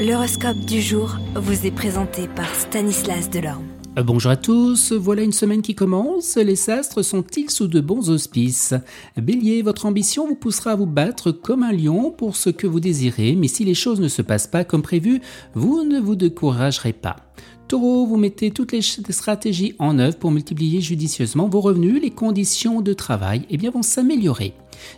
L'horoscope du jour vous est présenté par Stanislas Delorme. Euh, bonjour à tous, voilà une semaine qui commence, les astres sont-ils sous de bons auspices? Bélier, votre ambition vous poussera à vous battre comme un lion pour ce que vous désirez, mais si les choses ne se passent pas comme prévu, vous ne vous découragerez pas. Taureau, vous mettez toutes les stratégies en œuvre pour multiplier judicieusement vos revenus, les conditions de travail eh vont s'améliorer.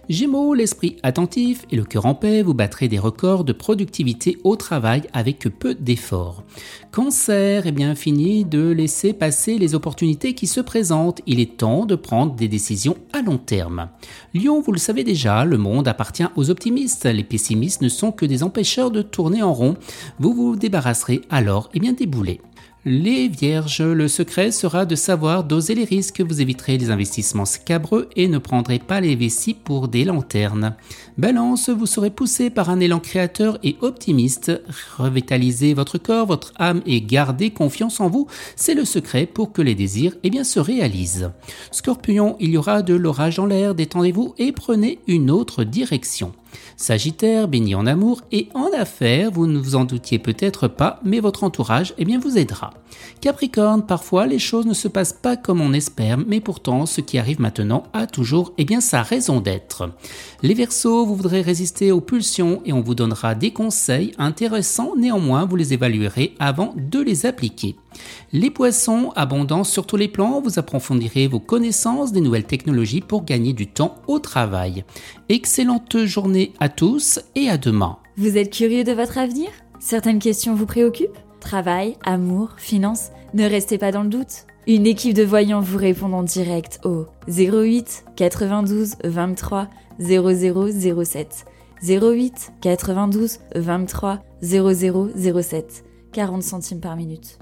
Gémeaux, l'esprit attentif et le cœur en paix, vous battrez des records de productivité au travail avec peu d'efforts. Cancer, eh bien fini de laisser passer les opportunités qui se présentent, il est temps de prendre des décisions à long terme. Lion, vous le savez déjà, le monde appartient aux optimistes, les pessimistes ne sont que des empêcheurs de tourner en rond, vous vous débarrasserez alors eh bien des boulets. Les vierges, le secret sera de savoir doser les risques, vous éviterez les investissements scabreux et ne prendrez pas les vessies pour des lanternes. Balance, vous serez poussé par un élan créateur et optimiste. Revitalisez votre corps, votre âme et gardez confiance en vous, c'est le secret pour que les désirs eh bien, se réalisent. Scorpion, il y aura de l'orage dans l'air, détendez-vous et prenez une autre direction. Sagittaire, béni en amour et en affaires, vous ne vous en doutiez peut-être pas, mais votre entourage eh bien, vous aidera. Capricorne, parfois les choses ne se passent pas comme on espère, mais pourtant ce qui arrive maintenant a toujours eh bien, sa raison d'être. Les Verseaux, vous voudrez résister aux pulsions et on vous donnera des conseils intéressants, néanmoins vous les évaluerez avant de les appliquer. Les poissons, abondants sur tous les plans, vous approfondirez vos connaissances des nouvelles technologies pour gagner du temps au travail. Excellente journée à tous et à demain. Vous êtes curieux de votre avenir? Certaines questions vous préoccupent? Travail, amour, finances Ne restez pas dans le doute. Une équipe de voyants vous répond en direct au 08 92 23 0007. 08 92 23 0007. 40 centimes par minute.